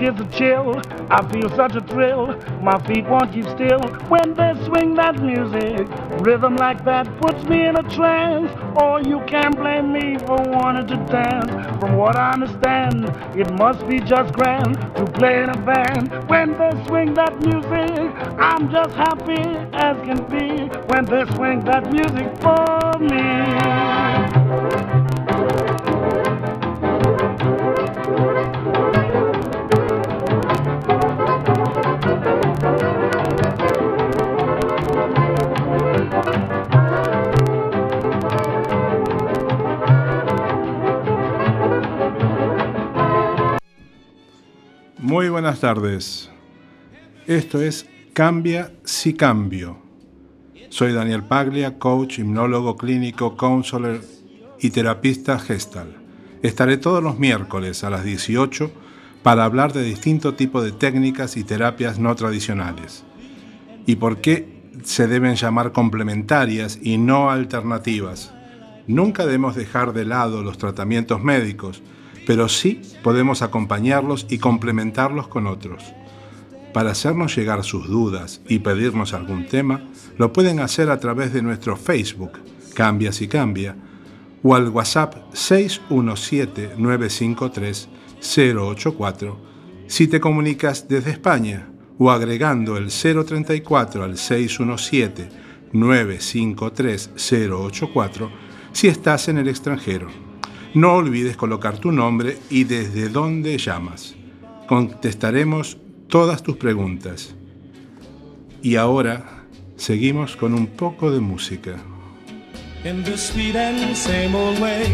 gets a chill. I feel such a thrill. My feet won't keep still when they swing that music. Rhythm like that puts me in a trance. Oh, you can't blame me for wanting to dance. From what I understand, it must be just grand to play in a band. When they swing that music, I'm just happy as can be. When they swing that music for me. Buenas tardes. Esto es Cambia si cambio. Soy Daniel Paglia, coach, hipnólogo clínico, counselor y terapista gestal. Estaré todos los miércoles a las 18 para hablar de distintos tipos de técnicas y terapias no tradicionales. ¿Y por qué se deben llamar complementarias y no alternativas? Nunca debemos dejar de lado los tratamientos médicos, pero sí podemos acompañarlos y complementarlos con otros. Para hacernos llegar sus dudas y pedirnos algún tema, lo pueden hacer a través de nuestro Facebook, Cambia si Cambia, o al WhatsApp 617-953-084 si te comunicas desde España o agregando el 034 al 617-953-084 si estás en el extranjero. No olvides colocar tu nombre y desde dónde llamas. Contestaremos todas tus preguntas. Y ahora seguimos con un poco de música. In the sweet and same old way,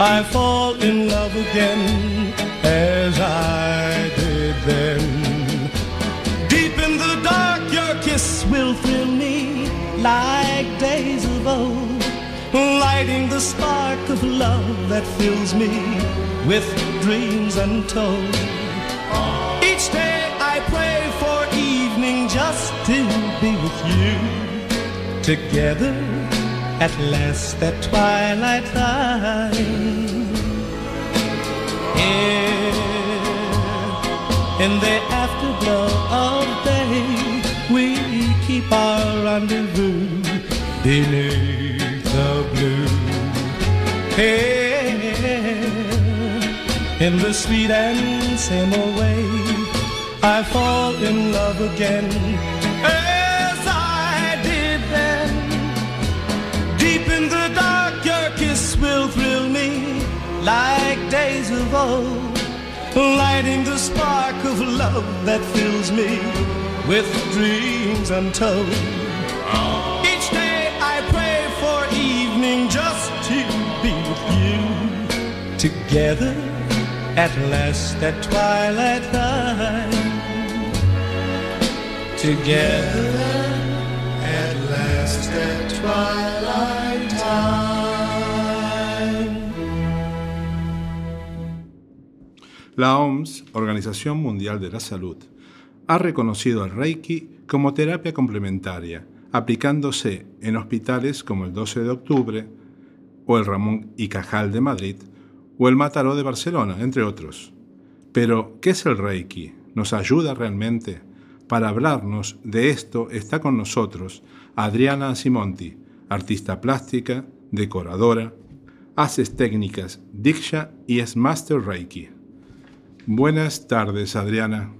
I fall in love again as I did then. Deep in the dark, your kiss will thrill me like days of old lighting the spark of love that fills me with dreams untold. Each day I pray for evening just to be with you. Together at last that twilight time. Here in the afterglow of day, we keep our rendezvous beneath the blue. Here in the sweet and same old way, I fall in love again as I did then. Deep in the dark, your kiss will thrill me like days of old, lighting the spark of love that fills me with dreams untold. Each Together at last at twilight time. Together at last at twilight time. La OMS, Organización Mundial de la Salud, ha reconocido al Reiki como terapia complementaria, aplicándose en hospitales como el 12 de octubre, o el Ramón y Cajal de Madrid, o el Mataró de Barcelona, entre otros. Pero, ¿qué es el Reiki? ¿Nos ayuda realmente? Para hablarnos de esto está con nosotros Adriana Simonti, artista plástica, decoradora, haces técnicas Diksha y es Master Reiki. Buenas tardes, Adriana.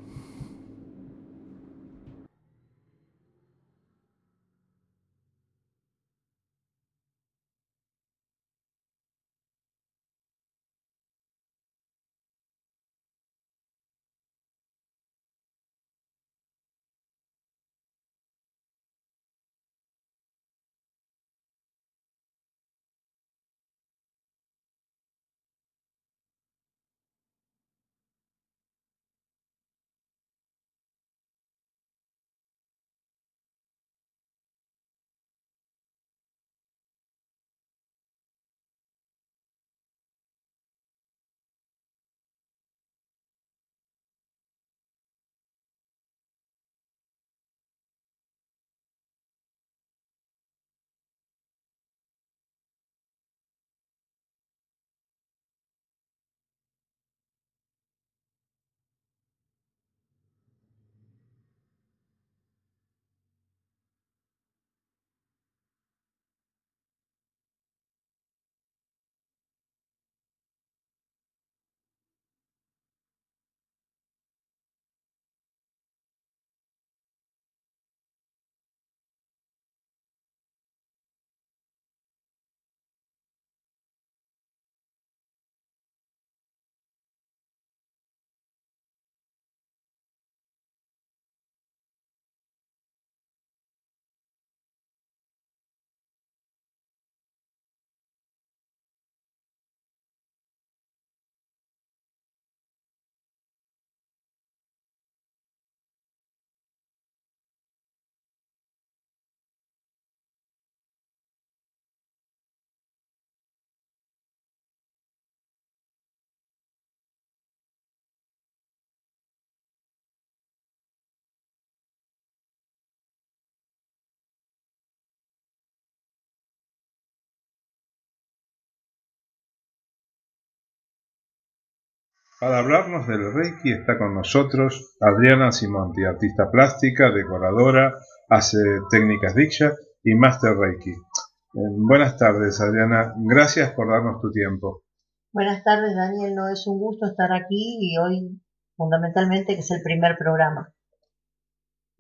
Para hablarnos del Reiki está con nosotros Adriana Simonti, artista plástica, decoradora, hace técnicas Diksha y Master Reiki. Eh, buenas tardes, Adriana. Gracias por darnos tu tiempo. Buenas tardes, Daniel. No es un gusto estar aquí y hoy, fundamentalmente, que es el primer programa.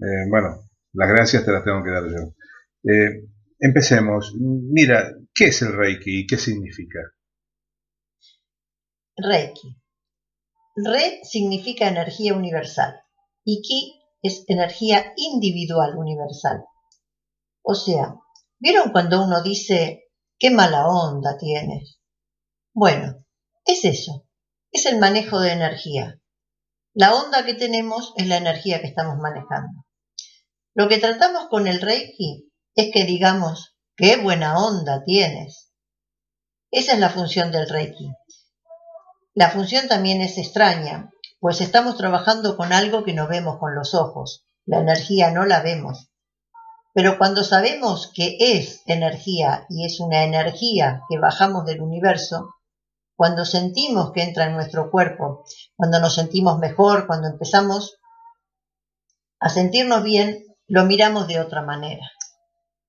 Eh, bueno, las gracias te las tengo que dar yo. Eh, empecemos. Mira, ¿qué es el Reiki y qué significa? Reiki Re significa energía universal y Ki es energía individual universal. O sea, ¿vieron cuando uno dice, qué mala onda tienes? Bueno, es eso, es el manejo de energía. La onda que tenemos es la energía que estamos manejando. Lo que tratamos con el Reiki es que digamos, qué buena onda tienes. Esa es la función del Reiki, la función también es extraña, pues estamos trabajando con algo que no vemos con los ojos. La energía no la vemos. Pero cuando sabemos que es energía y es una energía que bajamos del universo, cuando sentimos que entra en nuestro cuerpo, cuando nos sentimos mejor, cuando empezamos a sentirnos bien, lo miramos de otra manera.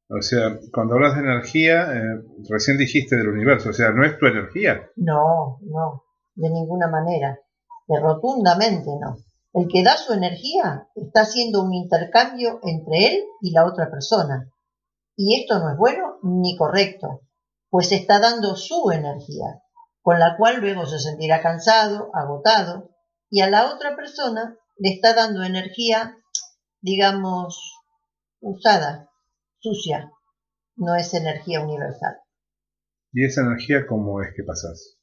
O sea, cuando hablas de energía, eh, recién dijiste del universo, o sea, ¿no es tu energía? No, no de ninguna manera, de rotundamente no. El que da su energía está haciendo un intercambio entre él y la otra persona. Y esto no es bueno ni correcto, pues está dando su energía, con la cual luego se sentirá cansado, agotado, y a la otra persona le está dando energía, digamos, usada, sucia, no es energía universal. ¿Y esa energía cómo es que pasas?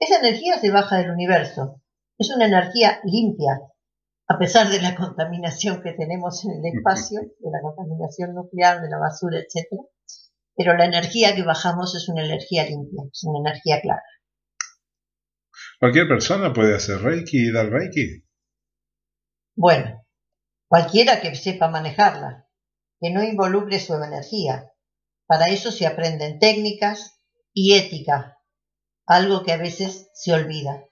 Esa energía se baja del universo. Es una energía limpia, a pesar de la contaminación que tenemos en el espacio, de la contaminación nuclear, de la basura, etc. Pero la energía que bajamos es una energía limpia, es una energía clara. ¿Cualquier persona puede hacer Reiki y dar Reiki? Bueno, cualquiera que sepa manejarla, que no involucre su energía. Para eso se aprenden técnicas y ética algo que a veces se olvida.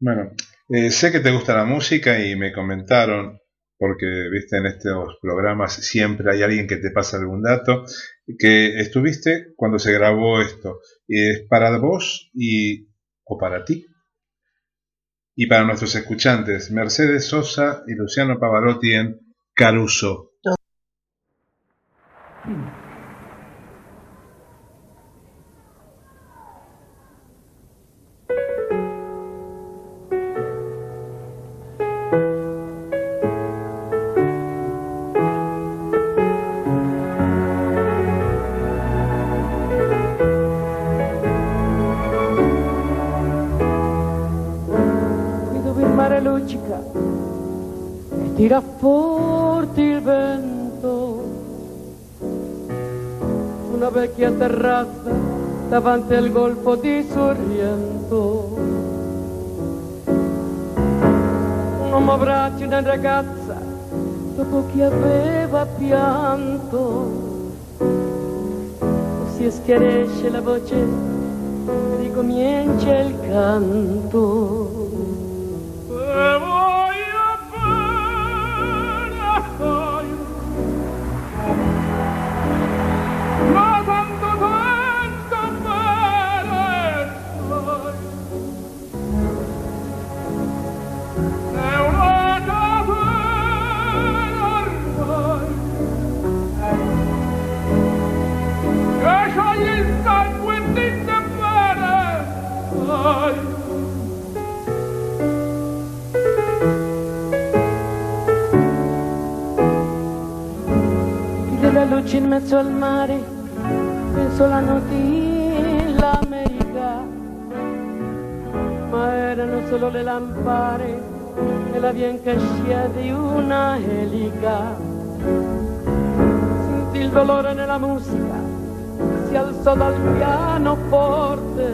Bueno, eh, sé que te gusta la música y me comentaron, porque viste en estos programas siempre hay alguien que te pasa algún dato, que estuviste cuando se grabó esto. ¿Es para vos y o para ti? Y para nuestros escuchantes, Mercedes Sosa y Luciano Pavarotti en Caruso. Davanti al golfo di Sorrento. Un uomo abbraccia una ragazza dopo che aveva pianto. Si schiarisce la voce e ricomincia il canto. In mezzo al mare, penso la di erano solo le lampare e la bianca scia di una elica. Sentì il dolore nella musica, si alzò dal piano forte,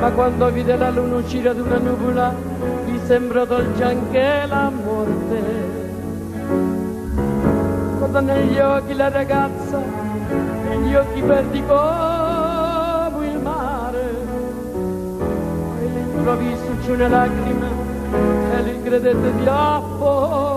ma quando vide la luna uscire ad una nuvola, gli sembrò dolce anche la morte. Guarda negli occhi la ragazza, negli occhi verdi come all'improvviso c'è una lacrima e li credete di affogare.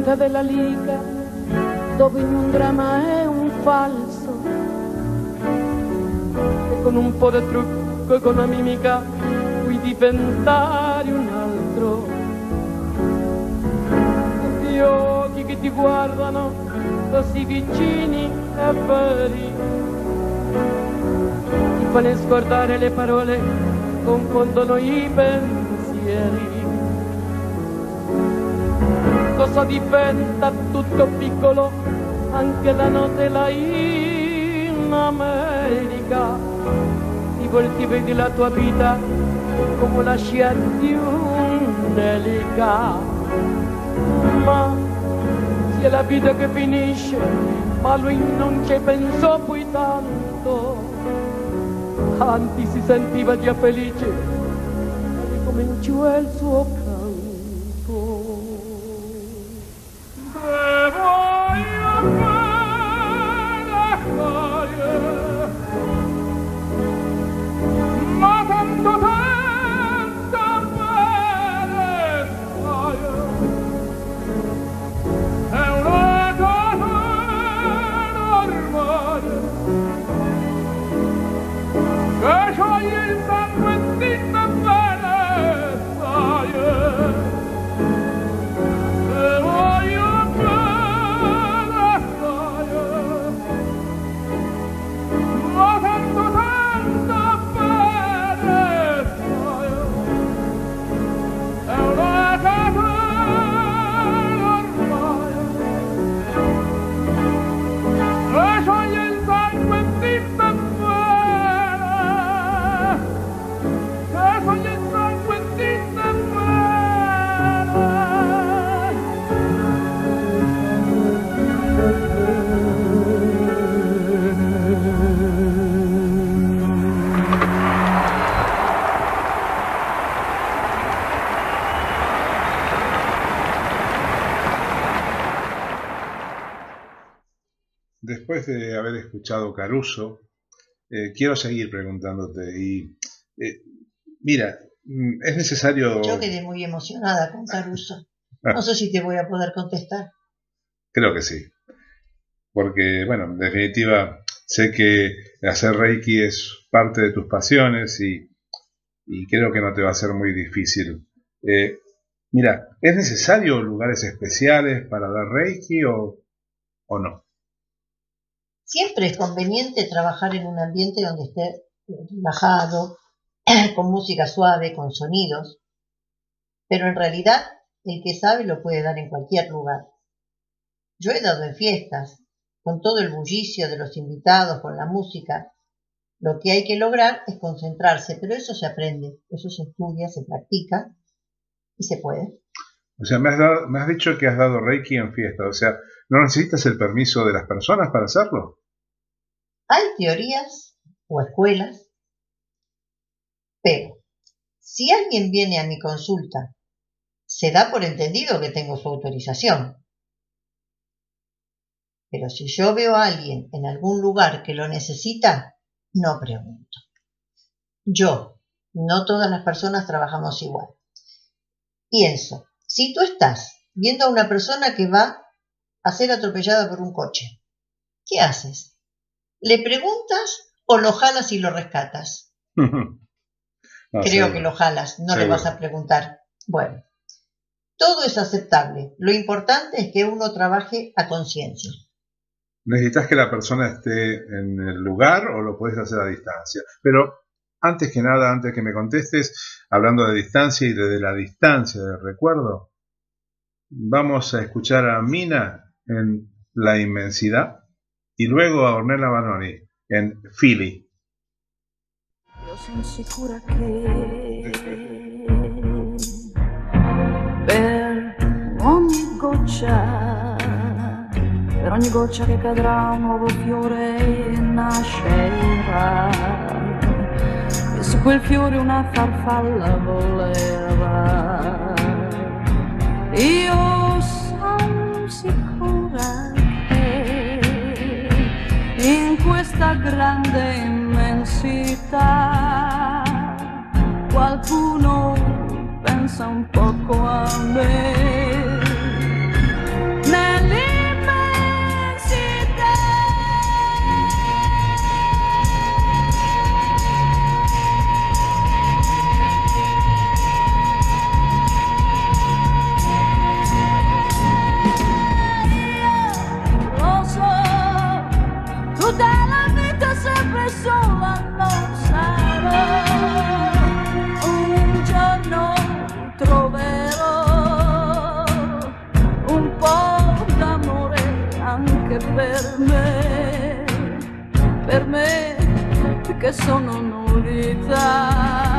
Potente della liga dove un dramma è un falso. E con un po' di trucco e con una mimica puoi diventare un altro. Gli occhi che ti guardano così vicini e veri ti fanno scordare le parole confondono i pensieri cosa diventa tutto piccolo anche la notte là in America ti volti vedi la tua vita come la scia di un'elica ma sia la vita che finisce, ma lui non ci pensò poi tanto. Anzi si sentiva già felice, ricominciò il suo escuchado Caruso, eh, quiero seguir preguntándote. Y eh, mira, mm, es necesario. Yo quedé muy emocionada con Caruso. No sé si te voy a poder contestar. Creo que sí. Porque, bueno, en definitiva, sé que hacer Reiki es parte de tus pasiones y, y creo que no te va a ser muy difícil. Eh, mira, ¿es necesario lugares especiales para dar Reiki o, o no? Siempre es conveniente trabajar en un ambiente donde esté relajado, con música suave, con sonidos, pero en realidad el que sabe lo puede dar en cualquier lugar. Yo he dado en fiestas, con todo el bullicio de los invitados, con la música. Lo que hay que lograr es concentrarse, pero eso se aprende, eso se estudia, se practica y se puede. O sea, me has, dado- me has dicho que has dado Reiki en fiesta. O sea, ¿no necesitas el permiso de las personas para hacerlo? Hay teorías o escuelas, pero si alguien viene a mi consulta, se da por entendido que tengo su autorización. Pero si yo veo a alguien en algún lugar que lo necesita, no pregunto. Yo, no todas las personas trabajamos igual. Pienso, si tú estás viendo a una persona que va a ser atropellada por un coche, ¿qué haces? ¿Le preguntas o lo jalas y lo rescatas? Creo que lo jalas, no le vas a preguntar. Bueno, todo es aceptable. Lo importante es que uno trabaje a conciencia. Necesitas que la persona esté en el lugar o lo puedes hacer a distancia. Pero antes que nada, antes que me contestes, hablando de distancia y de la distancia del recuerdo, vamos a escuchar a Mina en La Inmensidad. y luego a Ornella Vanoni en Philly. Io sono sicura che per ogni goccia, per ogni goccia che cadrà un nuovo fiore nascerà. E su quel fiore una farfalla volerà. Io cuesta grande immensità. Qualcuno pensa un poco a me. che sono novità.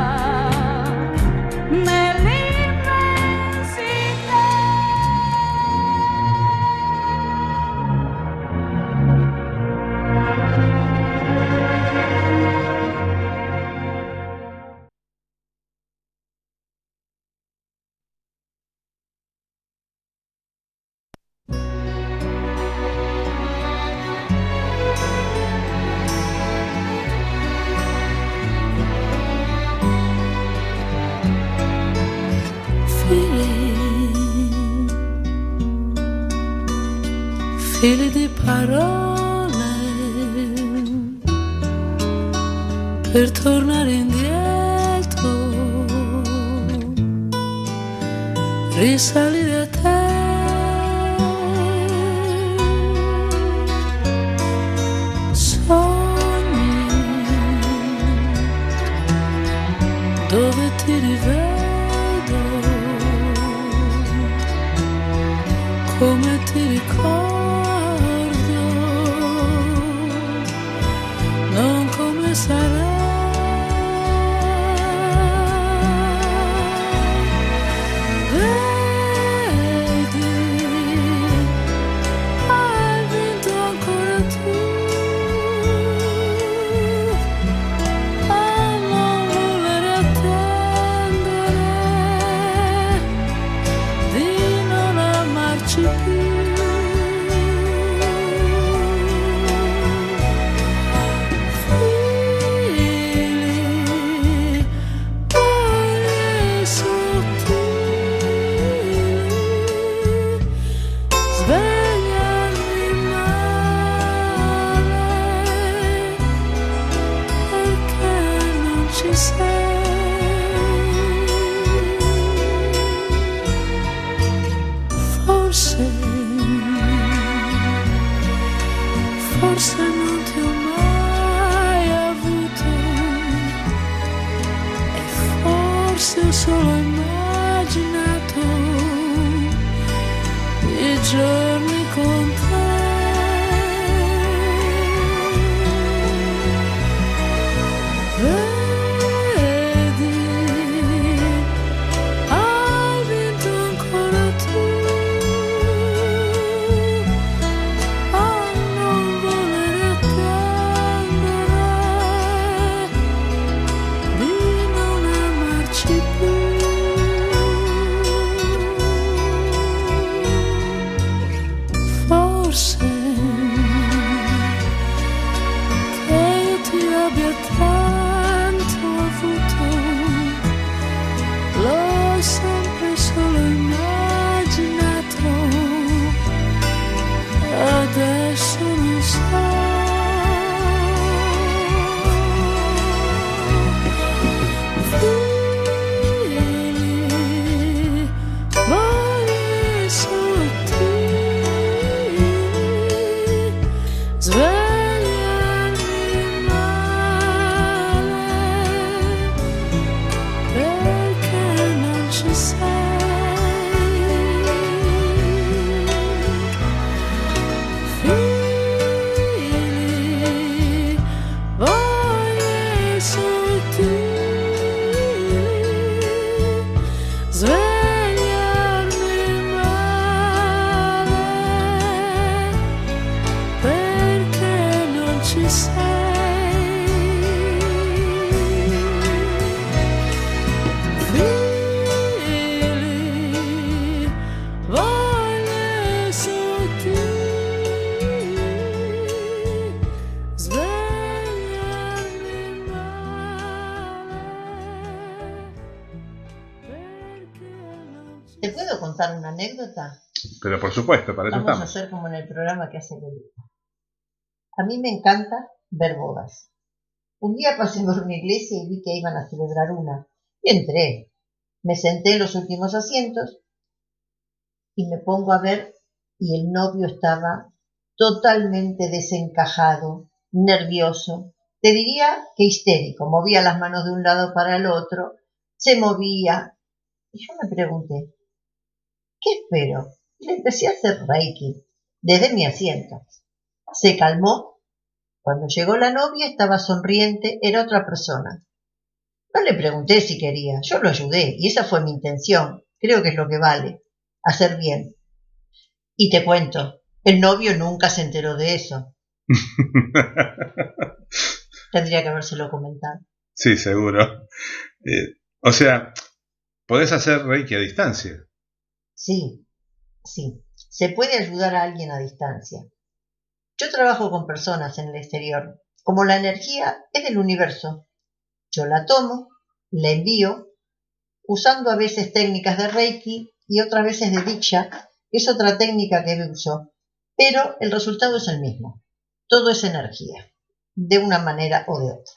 Por supuesto, para eso Vamos a hacer como en el programa que hace Lolita. A mí me encanta ver bodas. Un día pasé por una iglesia y vi que iban a celebrar una. Y entré. Me senté en los últimos asientos y me pongo a ver y el novio estaba totalmente desencajado, nervioso, te diría que histérico, movía las manos de un lado para el otro, se movía. Y yo me pregunté, ¿qué espero? Le empecé a hacer reiki desde mi asiento. Se calmó. Cuando llegó la novia estaba sonriente, era otra persona. No le pregunté si quería, yo lo ayudé y esa fue mi intención. Creo que es lo que vale, hacer bien. Y te cuento, el novio nunca se enteró de eso. Tendría que habérselo comentado. sí, seguro. Eh, o sea, podés hacer Reiki a distancia. Sí, sí, se puede ayudar a alguien a distancia. Yo trabajo con personas en el exterior. Como la energía es del universo, yo la tomo, la envío, usando a veces técnicas de Reiki y otras veces de Diksha, es otra técnica que uso, pero el resultado es el mismo. Todo es energía, de una manera o de otra.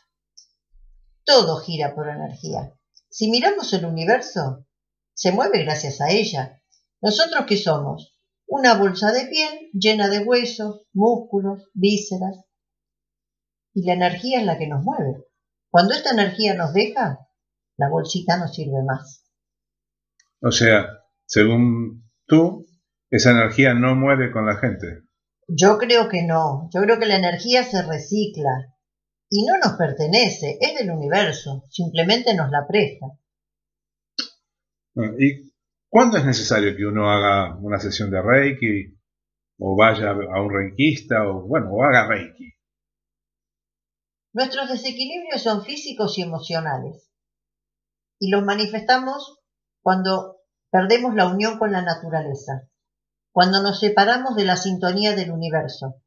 Todo gira por energía. Si miramos el universo, se mueve gracias a ella. ¿Nosotros qué somos? Una bolsa de piel llena de huesos, músculos, vísceras. Y la energía es la que nos mueve. Cuando esta energía nos deja, la bolsita no sirve más. O sea, según tú, esa energía no muere con la gente. Yo creo que no. Yo creo que la energía se recicla. Y no nos pertenece, es del universo. Simplemente nos la presta. Ah, ¿Y cuándo es necesario que uno haga una sesión de Reiki? O vaya a un reikista, o bueno, o haga Reiki. Nuestros desequilibrios son físicos y emocionales. Y los manifestamos cuando perdemos la unión con la naturaleza, cuando nos separamos de la sintonía del universo.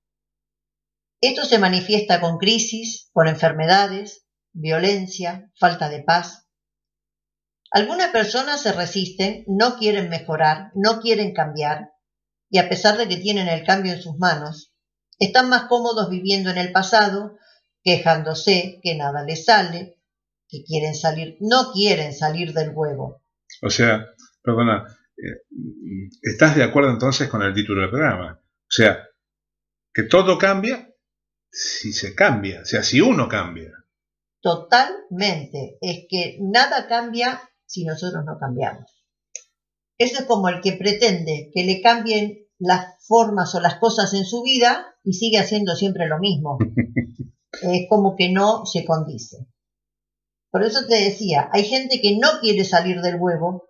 Esto se manifiesta con crisis, con enfermedades, violencia, falta de paz. Algunas personas se resisten, no quieren mejorar, no quieren cambiar, y a pesar de que tienen el cambio en sus manos, están más cómodos viviendo en el pasado, quejándose que nada les sale, que quieren salir, no quieren salir del huevo. O sea, perdona, eh, ¿estás de acuerdo entonces con el título del programa? O sea, que todo cambia si se cambia, o sea, si uno cambia. Totalmente. Es que nada cambia si nosotros no cambiamos. Eso es como el que pretende que le cambien las formas o las cosas en su vida y sigue haciendo siempre lo mismo. Es como que no se condice. Por eso te decía, hay gente que no quiere salir del huevo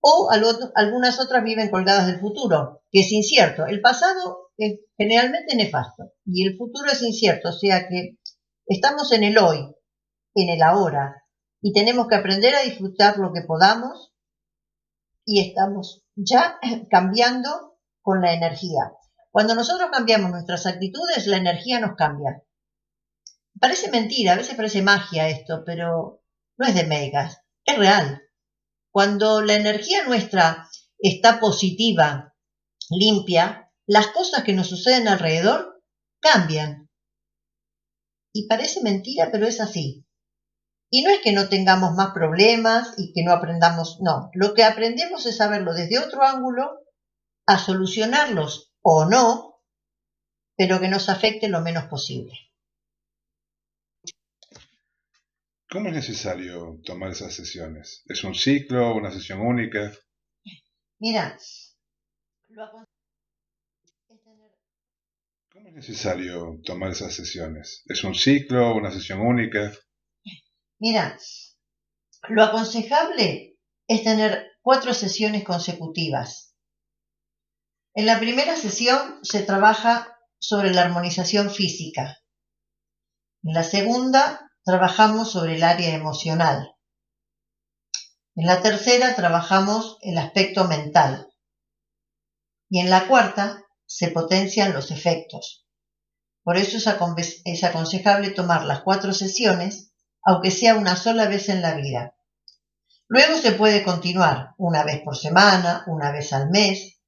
o al- algunas otras viven colgadas del futuro, que es incierto. El pasado es generalmente nefasto y el futuro es incierto, o sea que estamos en el hoy, en el ahora, y tenemos que aprender a disfrutar lo que podamos y estamos ya cambiando con la energía. Cuando nosotros cambiamos nuestras actitudes, la energía nos cambia. Parece mentira, a veces parece magia esto, pero no es de megas, es real. Cuando la energía nuestra está positiva, limpia, las cosas que nos suceden alrededor cambian. Y parece mentira, pero es así. Y no es que no tengamos más problemas y que no aprendamos, no. Lo que aprendemos es saberlo desde otro ángulo, a solucionarlos o no, pero que nos afecte lo menos posible. ¿Cómo es necesario tomar esas sesiones? ¿Es un ciclo, una sesión única? Mira, lo acon- es tener- ¿Cómo es necesario tomar esas sesiones? ¿Es un ciclo, una sesión única? Mira, lo aconsejable es tener cuatro sesiones consecutivas. En la primera sesión se trabaja sobre la armonización física. En la segunda trabajamos sobre el área emocional. En la tercera trabajamos el aspecto mental. Y en la cuarta se potencian los efectos. Por eso es aconsejable tomar las cuatro sesiones aunque sea una sola vez en la vida. Luego se puede continuar una vez por semana, una vez al mes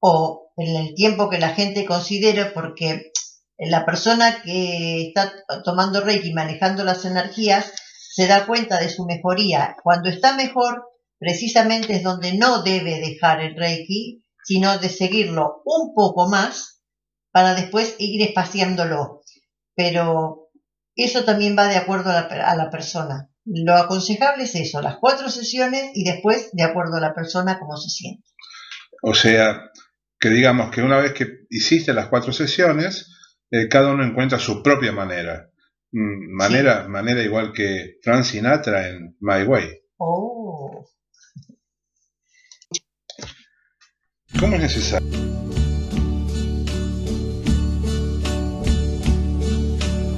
o en el tiempo que la gente considere porque la persona que está tomando Reiki manejando las energías se da cuenta de su mejoría. Cuando está mejor, precisamente es donde no debe dejar el Reiki, sino de seguirlo un poco más para después ir espaciándolo. Pero eso también va de acuerdo a la, a la persona. Lo aconsejable es eso, las cuatro sesiones y después de acuerdo a la persona cómo se siente. O sea, que digamos que una vez que hiciste las cuatro sesiones, eh, cada uno encuentra su propia manera. Mm, Manera, manera igual que Frank Sinatra en My Way. Oh, ¿Cómo es necesario?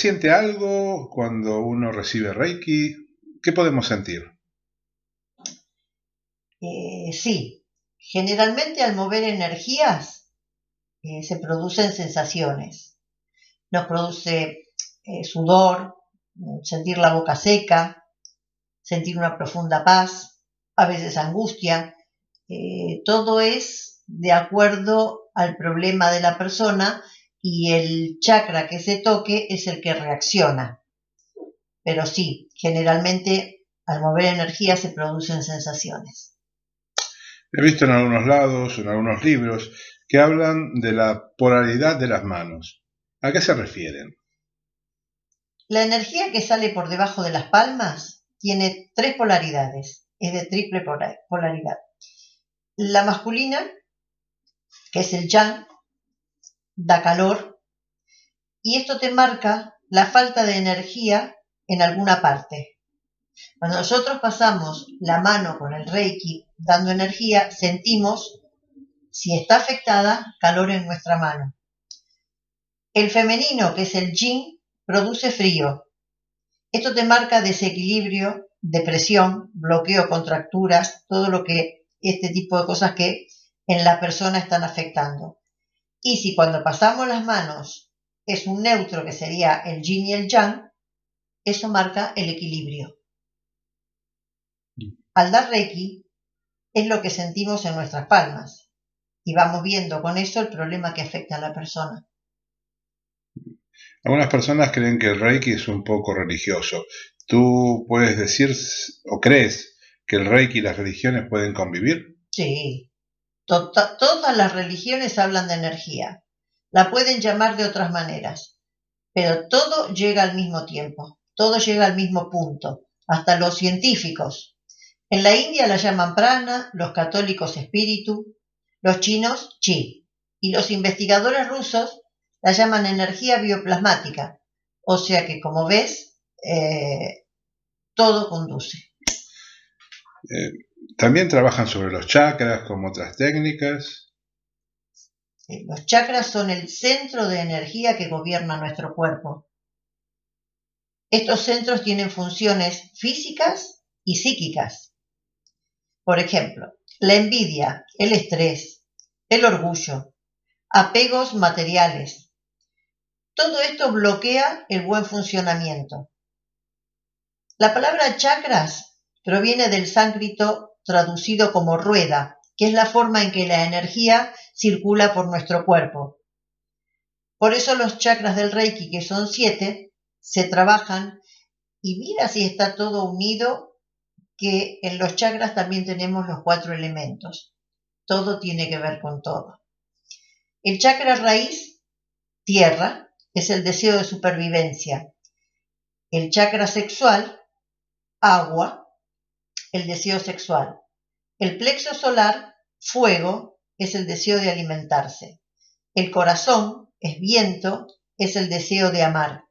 siente algo cuando uno recibe Reiki? ¿Qué podemos sentir? Eh, sí, generalmente al mover energías eh, se producen sensaciones. Nos produce eh, sudor, sentir la boca seca, sentir una profunda paz, a veces angustia. Todo es de acuerdo al problema de la persona y el chakra que se toque es el que reacciona. Pero sí, generalmente al mover energía se producen sensaciones. He visto en algunos lados, en algunos libros, que hablan de la polaridad de las manos. ¿A qué se refieren? La energía que sale por debajo de las palmas tiene tres polaridades, es de triple pola- polaridad. La masculina, que es el yang, da calor y esto te marca la falta de energía en alguna parte. Cuando nosotros pasamos la mano con el reiki dando energía, sentimos, si está afectada, calor en nuestra mano. El femenino, que es el yin, produce frío. Esto te marca desequilibrio, depresión, bloqueo, contracturas, todo lo que este tipo de cosas que en la persona están afectando. Y si cuando pasamos las manos es un neutro que sería el yin y el yang, eso marca el equilibrio. Al dar reiki es lo que sentimos en nuestras palmas y vamos viendo con eso el problema que afecta a la persona. Algunas personas creen que el Reiki es un poco religioso. ¿Tú puedes decir o crees que el Reiki y las religiones pueden convivir? Sí, Tota- todas las religiones hablan de energía. La pueden llamar de otras maneras, pero todo llega al mismo tiempo, todo llega al mismo punto, hasta los científicos. En la India la llaman prana, los católicos espíritu, los chinos chi, y los investigadores rusos la llaman energía bioplasmática. O sea que, como ves, eh, todo conduce. Eh, También trabajan sobre los chakras como otras técnicas. Los chakras son el centro de energía que gobierna nuestro cuerpo. Estos centros tienen funciones físicas y psíquicas. Por ejemplo, la envidia, el estrés, el orgullo, apegos materiales. Todo esto bloquea el buen funcionamiento. La palabra chakras proviene del sánscrito traducido como rueda, que es la forma en que la energía circula por nuestro cuerpo. Por eso los chakras del Reiki, que son siete, se trabajan y mira si está todo unido, que en los chakras también tenemos los cuatro elementos. Todo tiene que ver con todo. El chakra raíz, tierra, es el deseo de supervivencia. El chakra sexual, agua, el deseo sexual. El plexo solar, fuego, es el deseo de alimentarse. El corazón, es viento, es el deseo de amar.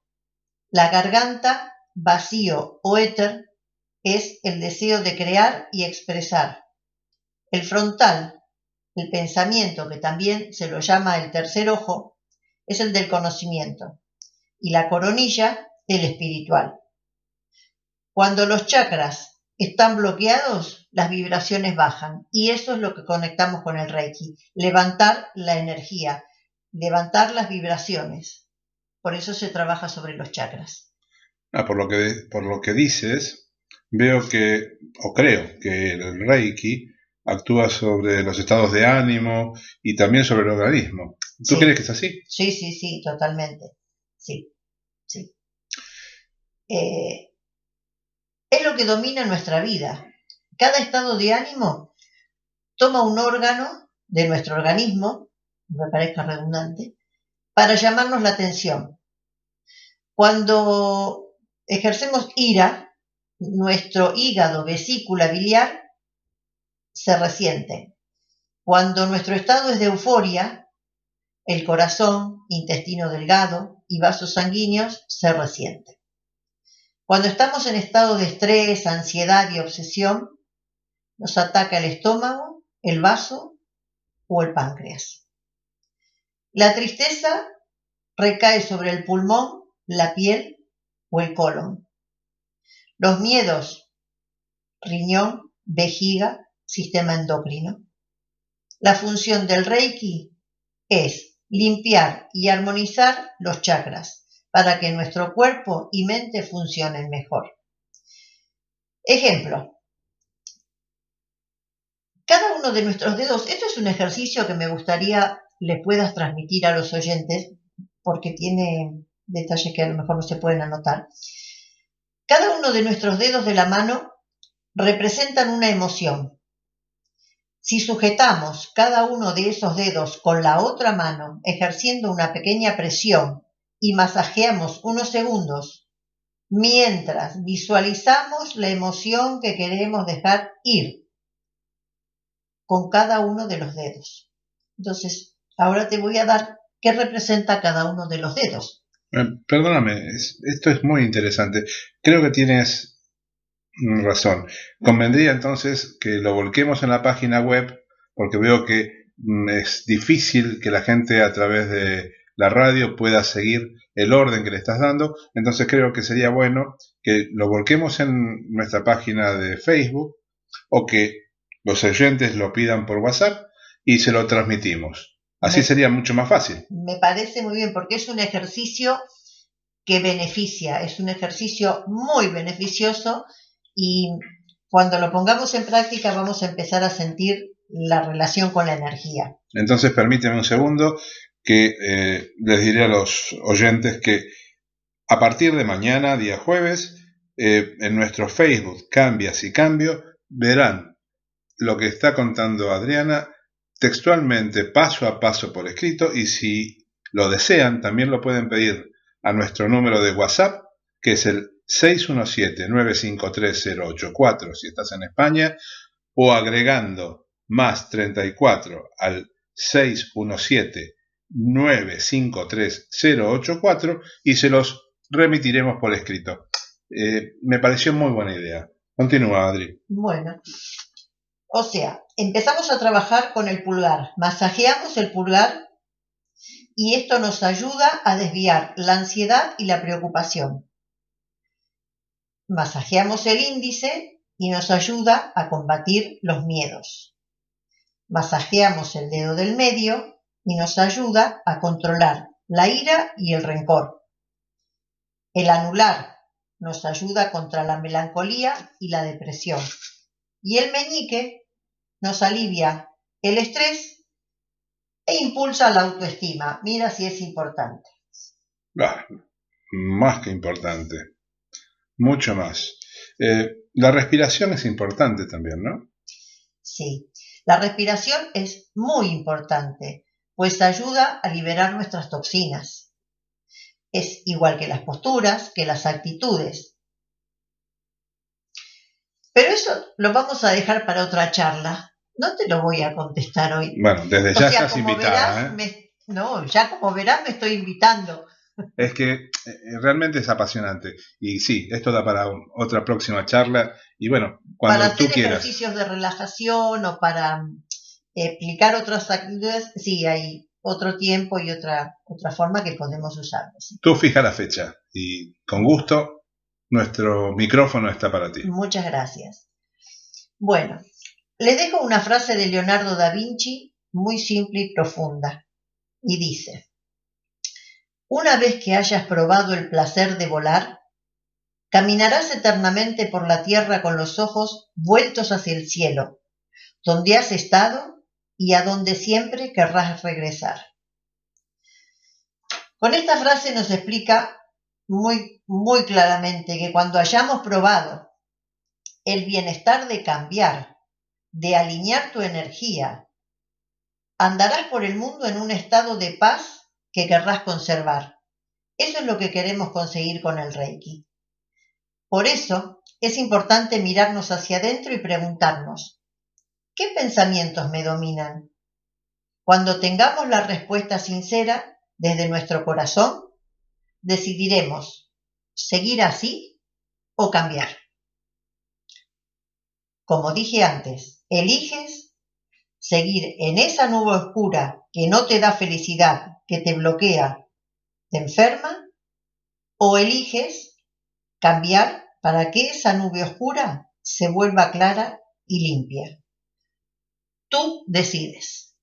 La garganta, vacío o éter, es el deseo de crear y expresar. El frontal, el pensamiento, que también se lo llama el tercer ojo, es el del conocimiento. Y la coronilla, el espiritual. Cuando los chakras están bloqueados, las vibraciones bajan. Y eso es lo que conectamos con el Reiki. Levantar la energía, levantar las vibraciones. Por eso se trabaja sobre los chakras. Ah, por, lo que, por lo que dices, veo que, o creo que el Reiki actúa sobre los estados de ánimo y también sobre el organismo. ¿Tú Sí. crees que es así? Sí, sí, sí, totalmente. Sí, sí. Eh, es lo que domina nuestra vida. Cada estado de ánimo toma un órgano de nuestro organismo, me parezca redundante, para llamarnos la atención. Cuando ejercemos ira, nuestro hígado, vesícula biliar se resiente. Cuando nuestro estado es de euforia, el corazón, intestino delgado y vasos sanguíneos se resienten. Cuando estamos en estado de estrés, ansiedad y obsesión, nos ataca el estómago, el vaso o el páncreas. La tristeza recae sobre el pulmón, la piel o el colon. Los miedos, riñón, vejiga, sistema endocrino. La función del Reiki es limpiar y armonizar los chakras para que nuestro cuerpo y mente funcionen mejor. Ejemplo. Cada uno de nuestros dedos, esto es un ejercicio que me gustaría le puedas transmitir a los oyentes porque tiene detalles que a lo mejor no se pueden anotar. Cada uno de nuestros dedos de la mano representan una emoción. Si sujetamos cada uno de esos dedos con la otra mano, ejerciendo una pequeña presión y masajeamos unos segundos, mientras visualizamos la emoción que queremos dejar ir con cada uno de los dedos. Entonces, ahora te voy a dar qué representa cada uno de los dedos. Eh, Perdóname, es- esto es muy interesante. Creo que tienes razón. Convendría entonces que lo volquemos en la página web, porque veo que mm, es difícil que la gente a través de la radio pueda seguir el orden que le estás dando. Entonces creo que sería bueno que lo volquemos en nuestra página de Facebook o que los oyentes lo pidan por WhatsApp y se lo transmitimos. Así Me- sería mucho más fácil. Me parece muy bien porque es un ejercicio que beneficia, es un ejercicio muy beneficioso y cuando lo pongamos en práctica vamos a empezar a sentir la relación con la energía. Entonces permíteme un segundo que eh, les diré a los oyentes que a partir de mañana, día jueves, eh, en nuestro Facebook Cambias y Cambio, verán lo que está contando Adriana textualmente, paso a paso por escrito, y si lo desean, también lo pueden pedir a nuestro número de WhatsApp, que es el 617-953-084 si estás en España, o agregando más 34 al 617-953-084 y se los remitiremos por escrito. Eh, me pareció muy buena idea. Continúa, Adri. Bueno, o sea, empezamos a trabajar con el pulgar, masajeamos el pulgar y esto nos ayuda a desviar la ansiedad y la preocupación. Masajeamos el índice y nos ayuda a combatir los miedos. Masajeamos el dedo del medio y nos ayuda a controlar la ira y el rencor. El anular nos ayuda contra la melancolía y la depresión. Y el meñique nos alivia el estrés e impulsa la autoestima. Mira si es importante. Ah, más que importante. Mucho más. Eh, la respiración es importante también, ¿no? Sí, la respiración es muy importante, pues ayuda a liberar nuestras toxinas. Es igual que las posturas, que las actitudes. Pero eso lo vamos a dejar para otra charla. No te lo voy a contestar hoy. Bueno, desde O ya sea, estás invitada. verás, ¿eh? me- no, ya como verás me estoy invitando. Es que eh, realmente es apasionante. Y sí, esto da para un- otra próxima charla. Y bueno, cuando para tú hacer quieras. ejercicios de relajación o para explicar otras actividades, sí, hay otro tiempo y otra, otra forma que podemos usar. sí. Tú fija la fecha. Y con gusto, nuestro micrófono está para ti. Muchas gracias. Bueno, les dejo una frase de Leonardo da Vinci muy simple y profunda. Y dice, una vez que hayas probado el placer de volar, caminarás eternamente por la tierra con los ojos vueltos hacia el cielo, donde has estado y a donde siempre querrás regresar. Con esta frase nos explica muy, muy claramente que cuando hayamos probado el bienestar de cambiar, de alinear tu energía, andarás por el mundo en un estado de paz que querrás conservar. Eso es lo que queremos conseguir con el Reiki. Por eso es importante mirarnos hacia adentro y preguntarnos, ¿qué pensamientos me dominan? Cuando tengamos la respuesta sincera desde nuestro corazón, decidiremos seguir así o cambiar. Como dije antes, eliges seguir en esa nube oscura que no te da felicidad, que te bloquea, te enferma, o eliges cambiar para que esa nube oscura se vuelva clara y limpia. Tú decides.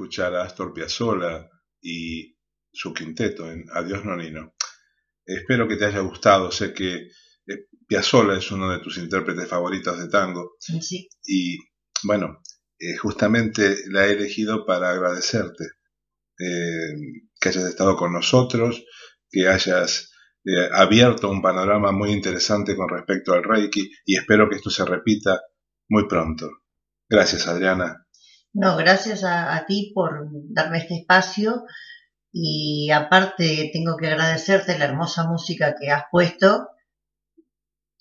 Escuchar a Astor Piazzolla y su quinteto en Adiós Nonino. Espero que te haya gustado. Sé que eh, Piazzolla es uno de tus intérpretes favoritos de tango. Sí. Y bueno, eh, justamente la he elegido para agradecerte eh, que hayas estado con nosotros, que hayas eh, abierto un panorama muy interesante con respecto al Reiki y espero que esto se repita muy pronto. Gracias, Adriana. No, gracias a, ti por darme este espacio y aparte tengo que agradecerte la hermosa música que has puesto,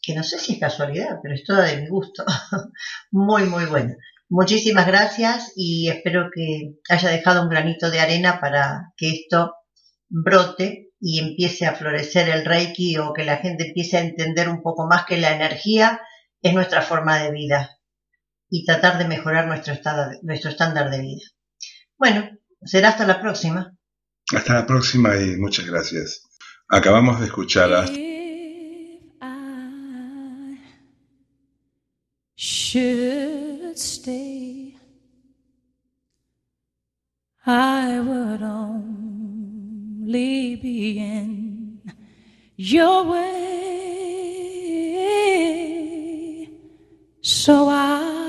que no sé si es casualidad, pero es toda de mi gusto. muy, muy buena. Muchísimas gracias y espero que haya dejado un granito de arena para que esto brote y empiece a florecer el Reiki o que la gente empiece a entender un poco más que la energía es nuestra forma de vida y tratar de mejorar nuestro, estado, nuestro estándar de vida. Bueno, será hasta la próxima. Hasta la próxima y muchas gracias. Acabamos de escuchar a should stay, I would only be in your way. So I'll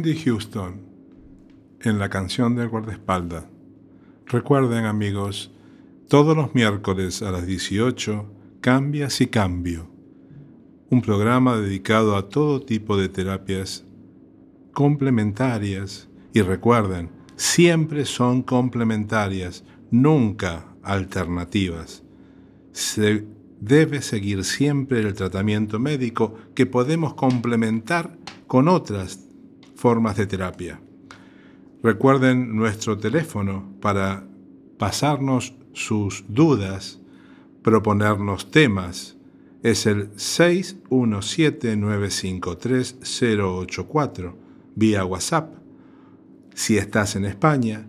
Houston en la canción del guardaespaldas. Recuerden amigos, todos los miércoles a las 18, Cambia si cambio. Un programa dedicado a todo tipo de terapias complementarias y recuerden, siempre son complementarias, nunca alternativas. Se debe seguir siempre el tratamiento médico que podemos complementar con otras formas de terapia. Recuerden nuestro teléfono para pasarnos sus dudas, proponernos temas. Es el 617-953-084 vía WhatsApp. Si estás en España,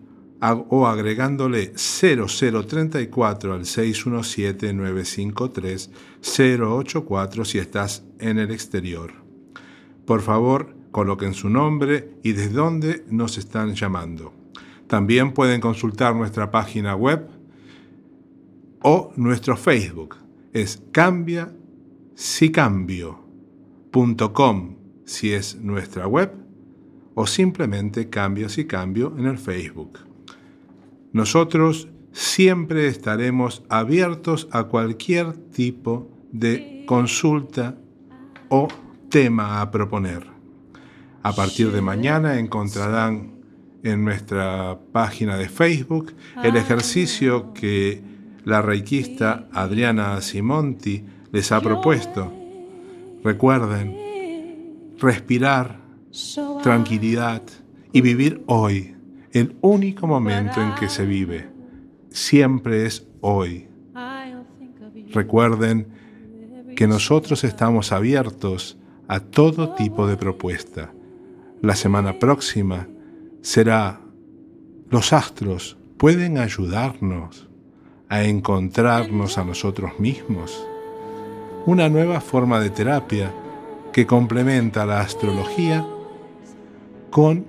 o agregándole 0034 al 617-953-084 si estás en el exterior. Por favor, coloquen su nombre y desde dónde nos están llamando. También pueden consultar nuestra página web o nuestro Facebook. Es cambia si cambio.com si es nuestra web o simplemente cambio si cambio en el Facebook. Nosotros siempre estaremos abiertos a cualquier tipo de consulta o tema a proponer. A partir de mañana encontrarán en nuestra página de Facebook el ejercicio que la reikista Adriana Simonti les ha propuesto. Recuerden, respirar, tranquilidad y vivir hoy, el único momento en que se vive. Siempre es hoy. Recuerden que nosotros estamos abiertos a todo tipo de propuesta. La semana próxima será los astros pueden ayudarnos a encontrarnos a nosotros mismos. Una nueva forma de terapia que complementa la astrología con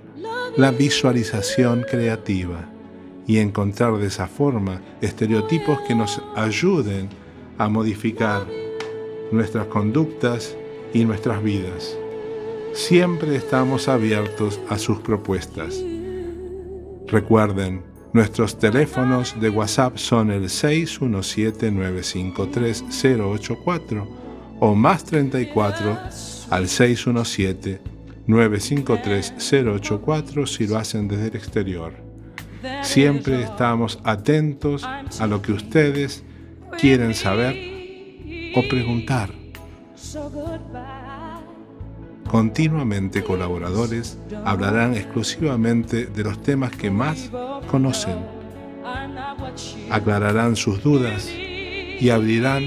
la visualización creativa y encontrar de esa forma estereotipos que nos ayuden a modificar nuestras conductas y nuestras vidas. Siempre estamos abiertos a sus propuestas. Recuerden, nuestros teléfonos de WhatsApp son el 617-953-084 o más 34 al 617-953-084 si lo hacen desde el exterior. Siempre estamos atentos a lo que ustedes quieren saber o preguntar. Continuamente colaboradores hablarán exclusivamente de los temas que más conocen, aclararán sus dudas y abrirán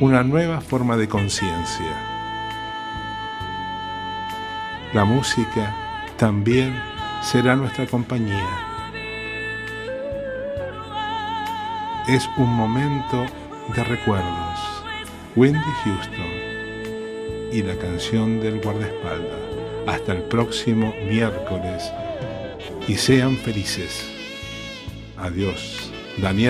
una nueva forma de conciencia. La música también será nuestra compañía. Es un momento de recuerdos. Wendy Houston y la canción del guardaespaldas. Hasta el próximo miércoles y sean felices. Adiós. Daniel